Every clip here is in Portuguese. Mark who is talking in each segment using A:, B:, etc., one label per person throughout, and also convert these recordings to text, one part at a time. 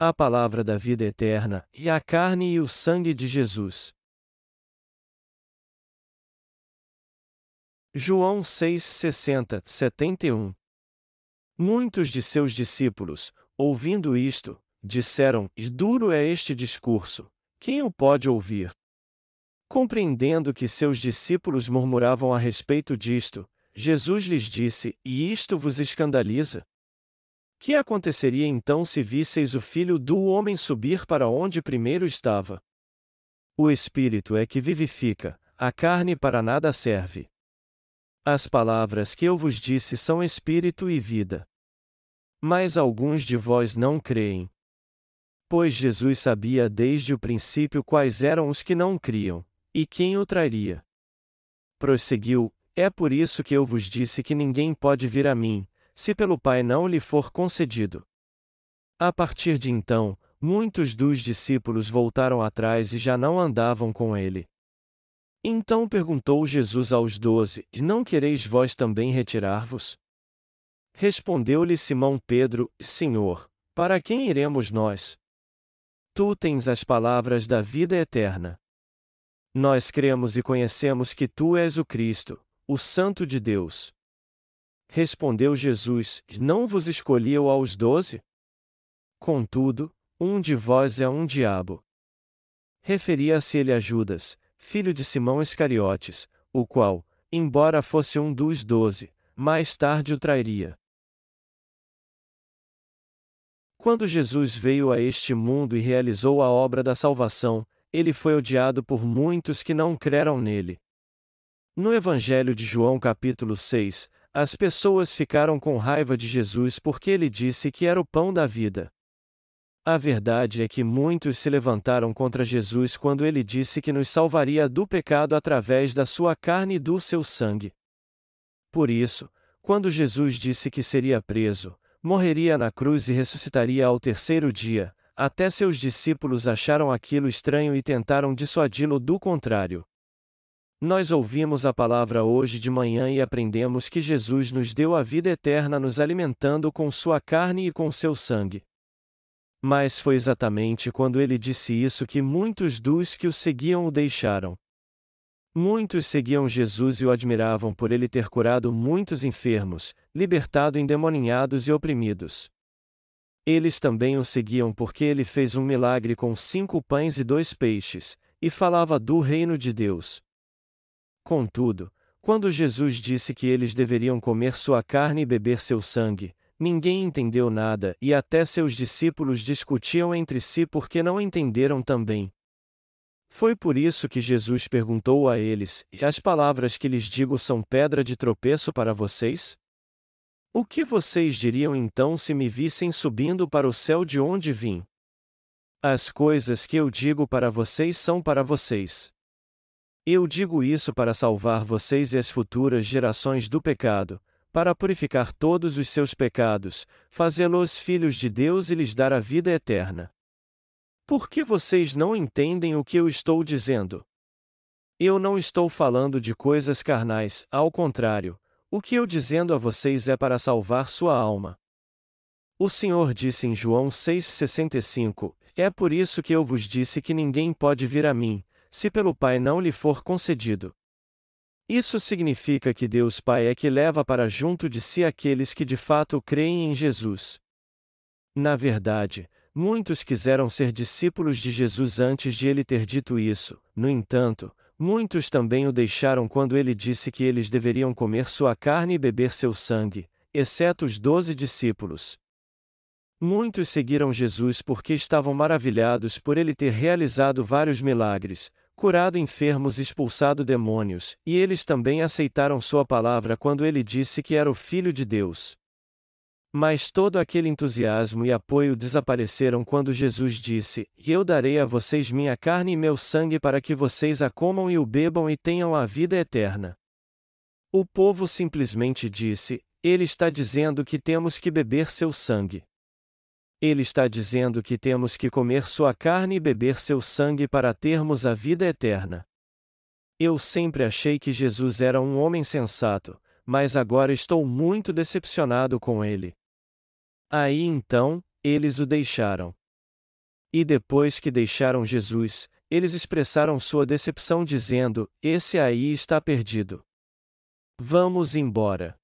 A: a palavra da vida eterna, e a carne e o sangue de Jesus. João 6, 60, 71 Muitos de seus discípulos, ouvindo isto, disseram: Duro é este discurso, quem o pode ouvir? Compreendendo que seus discípulos murmuravam a respeito disto, Jesus lhes disse: E isto vos escandaliza? Que aconteceria então se visseis o filho do homem subir para onde primeiro estava? O espírito é que vivifica, a carne para nada serve. As palavras que eu vos disse são espírito e vida. Mas alguns de vós não creem. Pois Jesus sabia desde o princípio quais eram os que não criam, e quem o traria. Prosseguiu: É por isso que eu vos disse que ninguém pode vir a mim, se pelo Pai não lhe for concedido. A partir de então, muitos dos discípulos voltaram atrás e já não andavam com ele. Então perguntou Jesus aos doze: Não quereis vós também retirar-vos? Respondeu-lhe Simão Pedro: Senhor, para quem iremos nós? Tu tens as palavras da vida eterna. Nós cremos e conhecemos que tu és o Cristo, o Santo de Deus. Respondeu Jesus: Não vos escolhi eu aos doze? Contudo, um de vós é um diabo. Referia-se ele a Judas, filho de Simão Iscariotes, o qual, embora fosse um dos doze, mais tarde o trairia. Quando Jesus veio a este mundo e realizou a obra da salvação, ele foi odiado por muitos que não creram nele. No Evangelho de João capítulo 6, as pessoas ficaram com raiva de Jesus porque ele disse que era o pão da vida. A verdade é que muitos se levantaram contra Jesus quando ele disse que nos salvaria do pecado através da sua carne e do seu sangue. Por isso, quando Jesus disse que seria preso, morreria na cruz e ressuscitaria ao terceiro dia, até seus discípulos acharam aquilo estranho e tentaram dissuadi-lo do contrário. Nós ouvimos a palavra hoje de manhã e aprendemos que Jesus nos deu a vida eterna nos alimentando com sua carne e com seu sangue. Mas foi exatamente quando ele disse isso que muitos dos que o seguiam o deixaram. Muitos seguiam Jesus e o admiravam por ele ter curado muitos enfermos, libertado endemoninhados e oprimidos. Eles também o seguiam porque ele fez um milagre com cinco pães e dois peixes, e falava do reino de Deus. Contudo, quando Jesus disse que eles deveriam comer sua carne e beber seu sangue, ninguém entendeu nada e até seus discípulos discutiam entre si porque não entenderam também. Foi por isso que Jesus perguntou a eles: As palavras que lhes digo são pedra de tropeço para vocês? O que vocês diriam então se me vissem subindo para o céu de onde vim? As coisas que eu digo para vocês são para vocês. Eu digo isso para salvar vocês e as futuras gerações do pecado, para purificar todos os seus pecados, fazê-los filhos de Deus e lhes dar a vida eterna. Por que vocês não entendem o que eu estou dizendo? Eu não estou falando de coisas carnais, ao contrário, o que eu dizendo a vocês é para salvar sua alma. O Senhor disse em João 6,65: É por isso que eu vos disse que ninguém pode vir a mim, se pelo Pai não lhe for concedido. Isso significa que Deus Pai é que leva para junto de si aqueles que de fato creem em Jesus. Na verdade, muitos quiseram ser discípulos de Jesus antes de ele ter dito isso, no entanto, muitos também o deixaram quando ele disse que eles deveriam comer sua carne e beber seu sangue, exceto os doze discípulos. Muitos seguiram Jesus porque estavam maravilhados por ele ter realizado vários milagres, curado enfermos e expulsado demônios, e eles também aceitaram sua palavra quando ele disse que era o Filho de Deus. Mas todo aquele entusiasmo e apoio desapareceram quando Jesus disse: eu darei a vocês minha carne e meu sangue para que vocês a comam e o bebam e tenham a vida eterna. O povo simplesmente disse: Ele está dizendo que temos que beber seu sangue. Ele está dizendo que temos que comer sua carne e beber seu sangue para termos a vida eterna. Eu sempre achei que Jesus era um homem sensato, mas agora estou muito decepcionado com ele. Aí então, eles o deixaram. E depois que deixaram Jesus, eles expressaram sua decepção dizendo: Esse aí está perdido. Vamos embora.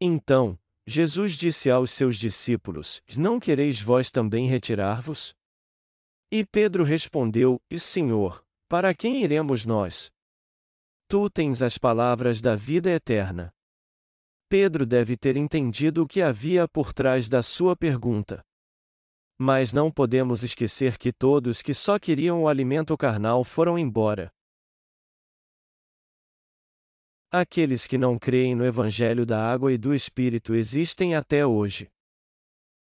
A: Então, Jesus disse aos seus discípulos: Não quereis vós também retirar-vos? E Pedro respondeu: Senhor, para quem iremos nós? Tu tens as palavras da vida eterna. Pedro deve ter entendido o que havia por trás da sua pergunta. Mas não podemos esquecer que todos que só queriam o alimento carnal foram embora. Aqueles que não creem no Evangelho da água e do Espírito existem até hoje.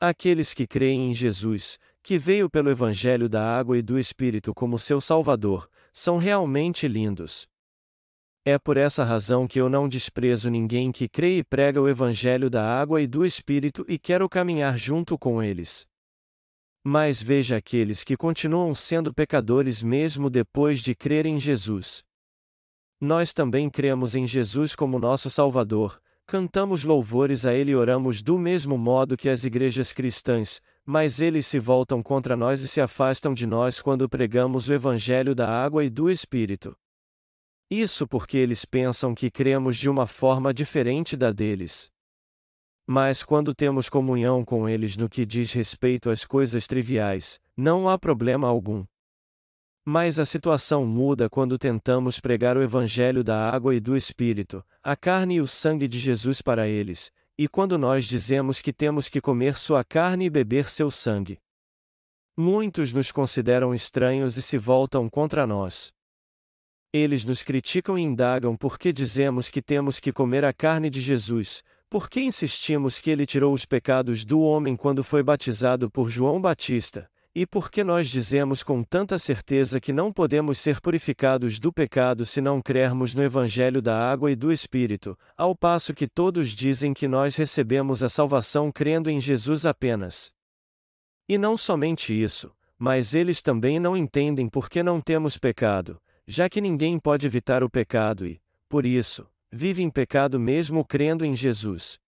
A: Aqueles que creem em Jesus, que veio pelo Evangelho da água e do Espírito como seu Salvador, são realmente lindos. É por essa razão que eu não desprezo ninguém que crê e prega o Evangelho da água e do Espírito e quero caminhar junto com eles. Mas veja aqueles que continuam sendo pecadores mesmo depois de crer em Jesus. Nós também cremos em Jesus como nosso Salvador, cantamos louvores a Ele e oramos do mesmo modo que as igrejas cristãs, mas eles se voltam contra nós e se afastam de nós quando pregamos o Evangelho da água e do Espírito. Isso porque eles pensam que cremos de uma forma diferente da deles. Mas quando temos comunhão com eles no que diz respeito às coisas triviais, não há problema algum. Mas a situação muda quando tentamos pregar o Evangelho da água e do Espírito, a carne e o sangue de Jesus para eles, e quando nós dizemos que temos que comer sua carne e beber seu sangue. Muitos nos consideram estranhos e se voltam contra nós. Eles nos criticam e indagam por que dizemos que temos que comer a carne de Jesus, por que insistimos que ele tirou os pecados do homem quando foi batizado por João Batista, e por que nós dizemos com tanta certeza que não podemos ser purificados do pecado se não crermos no Evangelho da água e do Espírito, ao passo que todos dizem que nós recebemos a salvação crendo em Jesus apenas? E não somente isso, mas eles também não entendem por que não temos pecado, já que ninguém pode evitar o pecado e, por isso, vive em pecado mesmo crendo em Jesus.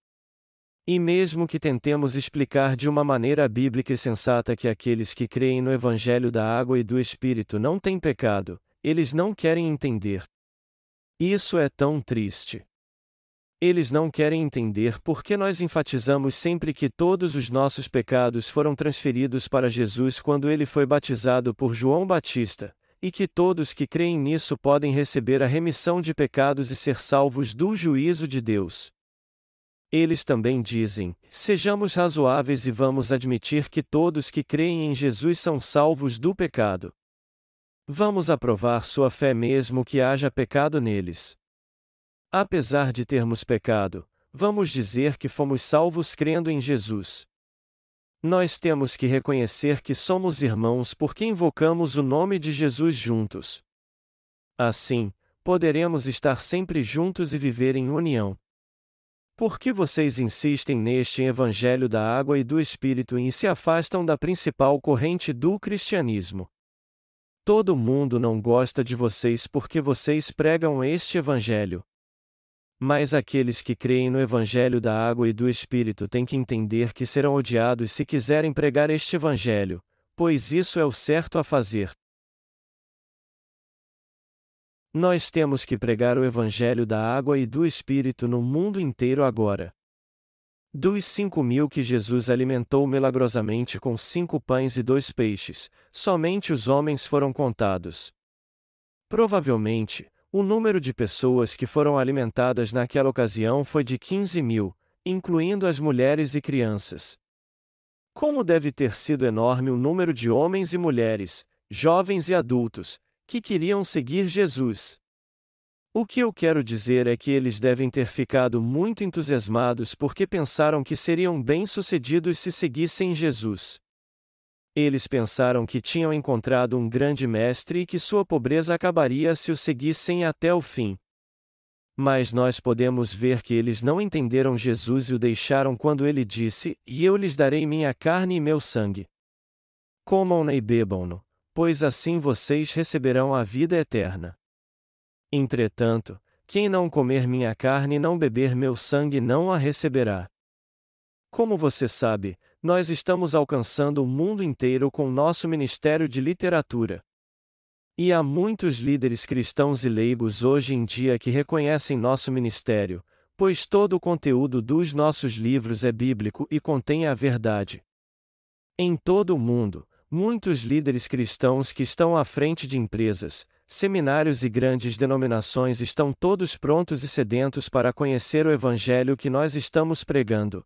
A: E mesmo que tentemos explicar de uma maneira bíblica e sensata que aqueles que creem no Evangelho da água e do Espírito não têm pecado, eles não querem entender. Isso é tão triste. Eles não querem entender por que nós enfatizamos sempre que todos os nossos pecados foram transferidos para Jesus quando ele foi batizado por João Batista, e que todos que creem nisso podem receber a remissão de pecados e ser salvos do juízo de Deus. Eles também dizem: sejamos razoáveis e vamos admitir que todos que creem em Jesus são salvos do pecado. Vamos aprovar sua fé mesmo que haja pecado neles. Apesar de termos pecado, vamos dizer que fomos salvos crendo em Jesus. Nós temos que reconhecer que somos irmãos porque invocamos o nome de Jesus juntos. Assim, poderemos estar sempre juntos e viver em união. Por que vocês insistem neste Evangelho da água e do Espírito e se afastam da principal corrente do cristianismo? Todo mundo não gosta de vocês porque vocês pregam este Evangelho. Mas aqueles que creem no Evangelho da água e do Espírito têm que entender que serão odiados se quiserem pregar este Evangelho, pois isso é o certo a fazer. Nós temos que pregar o Evangelho da água e do Espírito no mundo inteiro agora. Dos cinco mil que Jesus alimentou milagrosamente com cinco pães e dois peixes, somente os homens foram contados. Provavelmente, o número de pessoas que foram alimentadas naquela ocasião foi de 15 mil, incluindo as mulheres e crianças. Como deve ter sido enorme o número de homens e mulheres, jovens e adultos, que queriam seguir Jesus. O que eu quero dizer é que eles devem ter ficado muito entusiasmados porque pensaram que seriam bem-sucedidos se seguissem Jesus. Eles pensaram que tinham encontrado um grande mestre e que sua pobreza acabaria se o seguissem até o fim. Mas nós podemos ver que eles não entenderam Jesus e o deixaram quando ele disse: E eu lhes darei minha carne e meu sangue. Comam-na e bebam-no, pois assim vocês receberão a vida eterna. Entretanto, quem não comer minha carne e não beber meu sangue não a receberá. Como você sabe, nós estamos alcançando o mundo inteiro com nosso ministério de literatura. E há muitos líderes cristãos e leigos hoje em dia que reconhecem nosso ministério, pois todo o conteúdo dos nossos livros é bíblico e contém a verdade. Em todo o mundo, muitos líderes cristãos que estão à frente de empresas, seminários e grandes denominações estão todos prontos e sedentos para conhecer o Evangelho que nós estamos pregando.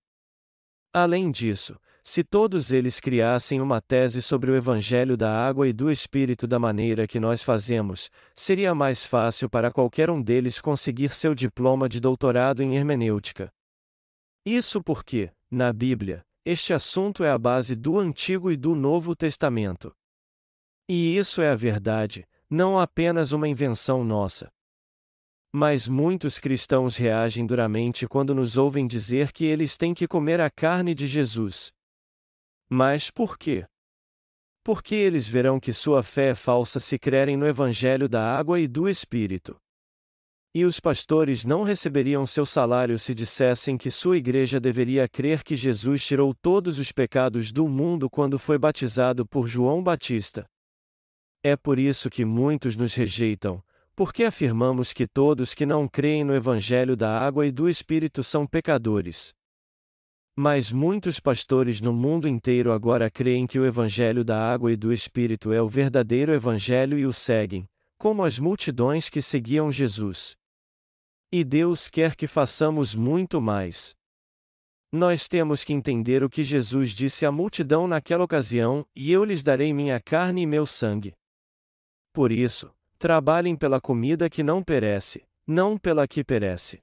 A: Além disso, se todos eles criassem uma tese sobre o Evangelho da água e do Espírito da maneira que nós fazemos, seria mais fácil para qualquer um deles conseguir seu diploma de doutorado em hermenêutica. Isso porque, na Bíblia, este assunto é a base do Antigo e do Novo Testamento. E isso é a verdade, não apenas uma invenção nossa. Mas muitos cristãos reagem duramente quando nos ouvem dizer que eles têm que comer a carne de Jesus. Mas por quê? Porque eles verão que sua fé é falsa se crerem no Evangelho da água e do Espírito. E os pastores não receberiam seu salário se dissessem que sua igreja deveria crer que Jesus tirou todos os pecados do mundo quando foi batizado por João Batista. É por isso que muitos nos rejeitam, porque afirmamos que todos que não creem no Evangelho da água e do Espírito são pecadores. Mas muitos pastores no mundo inteiro agora creem que o Evangelho da água e do Espírito é o verdadeiro Evangelho e o seguem, como as multidões que seguiam Jesus. E Deus quer que façamos muito mais. Nós temos que entender o que Jesus disse à multidão naquela ocasião: e eu lhes darei minha carne e meu sangue. Por isso, trabalhem pela comida que não perece, não pela que perece.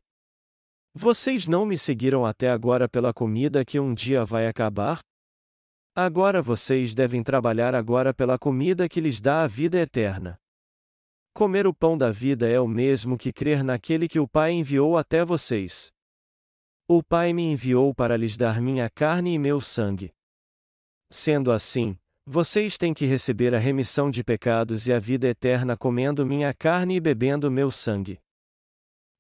A: Vocês não me seguiram até agora pela comida que um dia vai acabar? Agora vocês devem trabalhar agora pela comida que lhes dá a vida eterna. Comer o pão da vida é o mesmo que crer naquele que o Pai enviou até vocês. O Pai me enviou para lhes dar minha carne e meu sangue. Sendo assim, vocês têm que receber a remissão de pecados e a vida eterna comendo minha carne e bebendo meu sangue.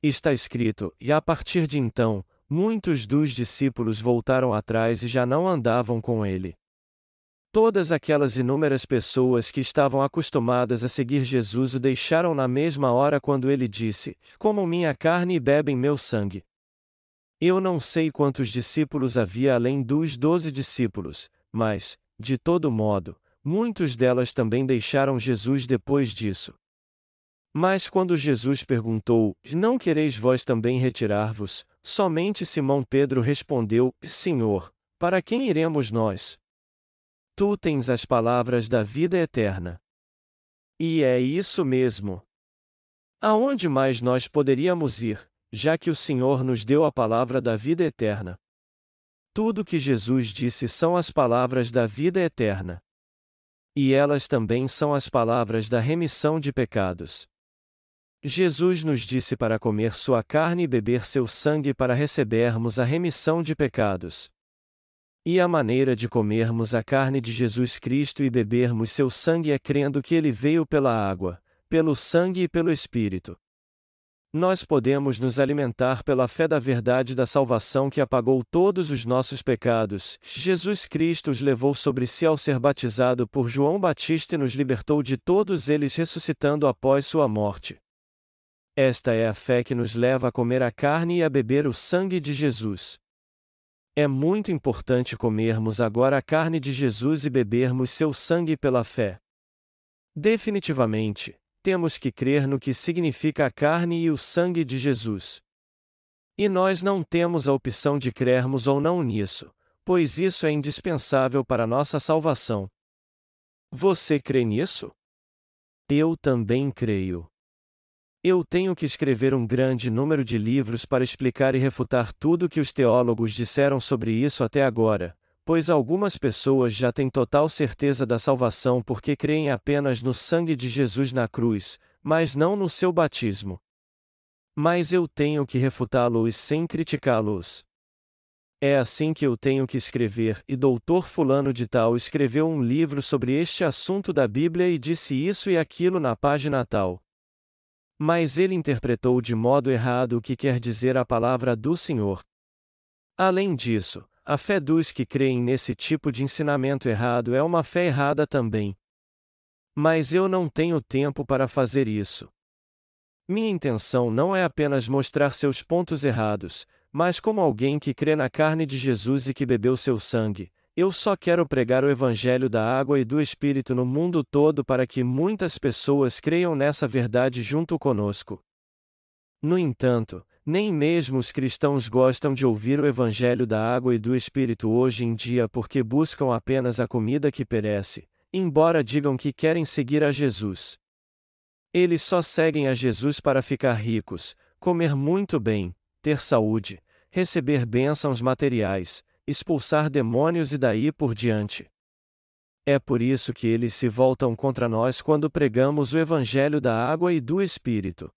A: Está escrito: E a partir de então, muitos dos discípulos voltaram atrás e já não andavam com ele. Todas aquelas inúmeras pessoas que estavam acostumadas a seguir Jesus o deixaram na mesma hora quando ele disse: Comam minha carne e bebem meu sangue. Eu não sei quantos discípulos havia além dos doze discípulos, mas, de todo modo, muitos delas também deixaram Jesus depois disso. Mas quando Jesus perguntou: Não quereis vós também retirar-vos? Somente Simão Pedro respondeu: Senhor, para quem iremos nós? Tu tens as palavras da vida eterna. E é isso mesmo. Aonde mais nós poderíamos ir, já que o Senhor nos deu a palavra da vida eterna? Tudo que Jesus disse são as palavras da vida eterna. E elas também são as palavras da remissão de pecados. Jesus nos disse para comer sua carne e beber seu sangue para recebermos a remissão de pecados. E a maneira de comermos a carne de Jesus Cristo e bebermos seu sangue é crendo que ele veio pela água, pelo sangue e pelo Espírito. Nós podemos nos alimentar pela fé da verdade da salvação que apagou todos os nossos pecados. Jesus Cristo os levou sobre si ao ser batizado por João Batista e nos libertou de todos eles ressuscitando após sua morte. Esta é a fé que nos leva a comer a carne e a beber o sangue de Jesus. É muito importante comermos agora a carne de Jesus e bebermos seu sangue pela fé. Definitivamente, temos que crer no que significa a carne e o sangue de Jesus. E nós não temos a opção de crermos ou não nisso, pois isso é indispensável para nossa salvação. Você crê nisso? Eu também creio. Eu tenho que escrever um grande número de livros para explicar e refutar tudo que os teólogos disseram sobre isso até agora, pois algumas pessoas já têm total certeza da salvação porque creem apenas no sangue de Jesus na cruz, mas não no seu batismo. Mas eu tenho que refutá-los sem criticá-los. É assim que eu tenho que escrever, e doutor Fulano de Tal escreveu um livro sobre este assunto da Bíblia e disse isso e aquilo na página tal. Mas ele interpretou de modo errado o que quer dizer a palavra do Senhor. Além disso, a fé dos que creem nesse tipo de ensinamento errado é uma fé errada também. Mas eu não tenho tempo para fazer isso. Minha intenção não é apenas mostrar seus pontos errados, mas como alguém que crê na carne de Jesus e que bebeu seu sangue, eu só quero pregar o Evangelho da água e do Espírito no mundo todo para que muitas pessoas creiam nessa verdade junto conosco. No entanto, nem mesmo os cristãos gostam de ouvir o Evangelho da água e do Espírito hoje em dia porque buscam apenas a comida que perece, embora digam que querem seguir a Jesus. Eles só seguem a Jesus para ficar ricos, comer muito bem, ter saúde, receber bênçãos materiais, expulsar demônios e daí por diante. É por isso que eles se voltam contra nós quando pregamos o Evangelho da água e do Espírito.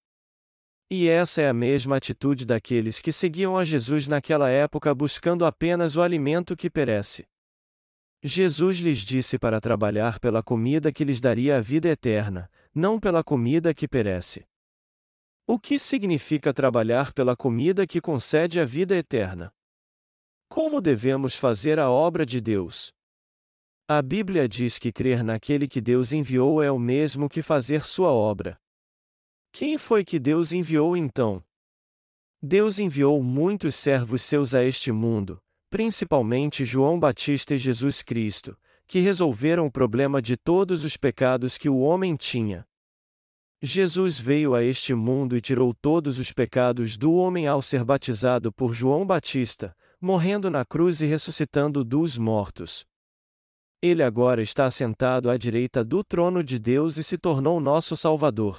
A: E essa é a mesma atitude daqueles que seguiam a Jesus naquela época buscando apenas o alimento que perece. Jesus lhes disse para trabalhar pela comida que lhes daria a vida eterna, não pela comida que perece. O que significa trabalhar pela comida que concede a vida eterna? Como devemos fazer a obra de Deus? A Bíblia diz que crer naquele que Deus enviou é o mesmo que fazer sua obra. Quem foi que Deus enviou então? Deus enviou muitos servos seus a este mundo, principalmente João Batista e Jesus Cristo, que resolveram o problema de todos os pecados que o homem tinha. Jesus veio a este mundo e tirou todos os pecados do homem ao ser batizado por João Batista, morrendo na cruz e ressuscitando dos mortos. Ele agora está sentado à direita do trono de Deus e se tornou nosso Salvador.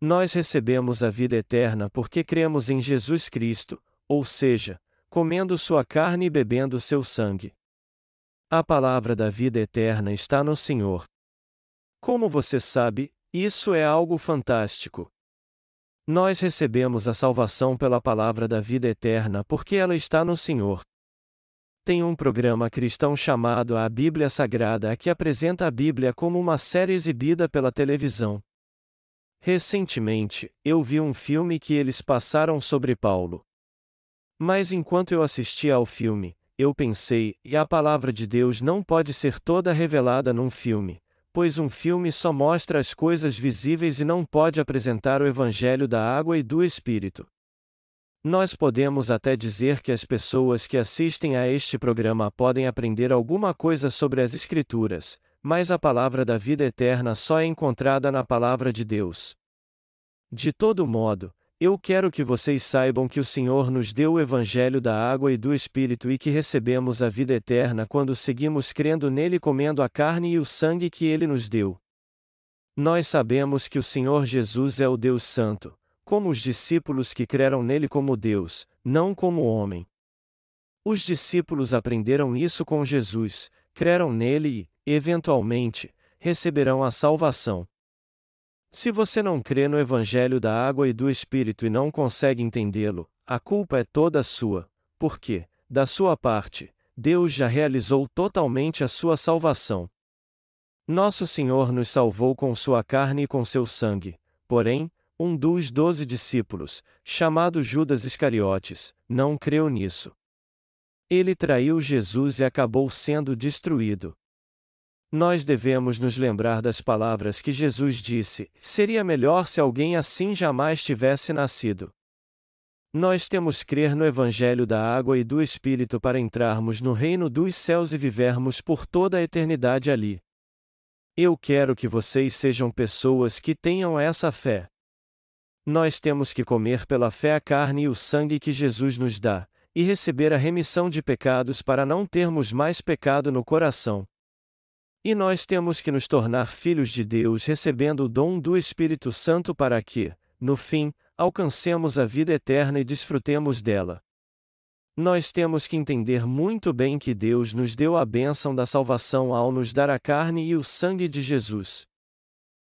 A: Nós recebemos a vida eterna porque cremos em Jesus Cristo, ou seja, comendo sua carne e bebendo seu sangue. A palavra da vida eterna está no Senhor. Como você sabe, isso é algo fantástico. Nós recebemos a salvação pela palavra da vida eterna porque ela está no Senhor. Tem um programa cristão chamado A Bíblia Sagrada que apresenta a Bíblia como uma série exibida pela televisão. Recentemente, eu vi um filme que eles passaram sobre Paulo. Mas enquanto eu assistia ao filme, eu pensei, e a palavra de Deus não pode ser toda revelada num filme, pois um filme só mostra as coisas visíveis e não pode apresentar o Evangelho da água e do Espírito. Nós podemos até dizer que as pessoas que assistem a este programa podem aprender alguma coisa sobre as Escrituras, mas a palavra da vida eterna só é encontrada na palavra de Deus. De todo modo, eu quero que vocês saibam que o Senhor nos deu o Evangelho da água e do Espírito e que recebemos a vida eterna quando seguimos crendo nele comendo a carne e o sangue que ele nos deu. Nós sabemos que o Senhor Jesus é o Deus Santo, como os discípulos que creram nele como Deus, não como homem. Os discípulos aprenderam isso com Jesus, creram nele e, eventualmente, receberão a salvação. Se você não crê no Evangelho da água e do Espírito e não consegue entendê-lo, a culpa é toda sua, porque, da sua parte, Deus já realizou totalmente a sua salvação. Nosso Senhor nos salvou com sua carne e com seu sangue, porém, um dos doze discípulos, chamado Judas Iscariotes, não creu nisso. Ele traiu Jesus e acabou sendo destruído. Nós devemos nos lembrar das palavras que Jesus disse: seria melhor se alguém assim jamais tivesse nascido. Nós temos crer no Evangelho da água e do Espírito para entrarmos no reino dos céus e vivermos por toda a eternidade ali. Eu quero que vocês sejam pessoas que tenham essa fé. Nós temos que comer pela fé a carne e o sangue que Jesus nos dá, e receber a remissão de pecados para não termos mais pecado no coração. E nós temos que nos tornar filhos de Deus recebendo o dom do Espírito Santo para que, no fim, alcancemos a vida eterna e desfrutemos dela. Nós temos que entender muito bem que Deus nos deu a bênção da salvação ao nos dar a carne e o sangue de Jesus.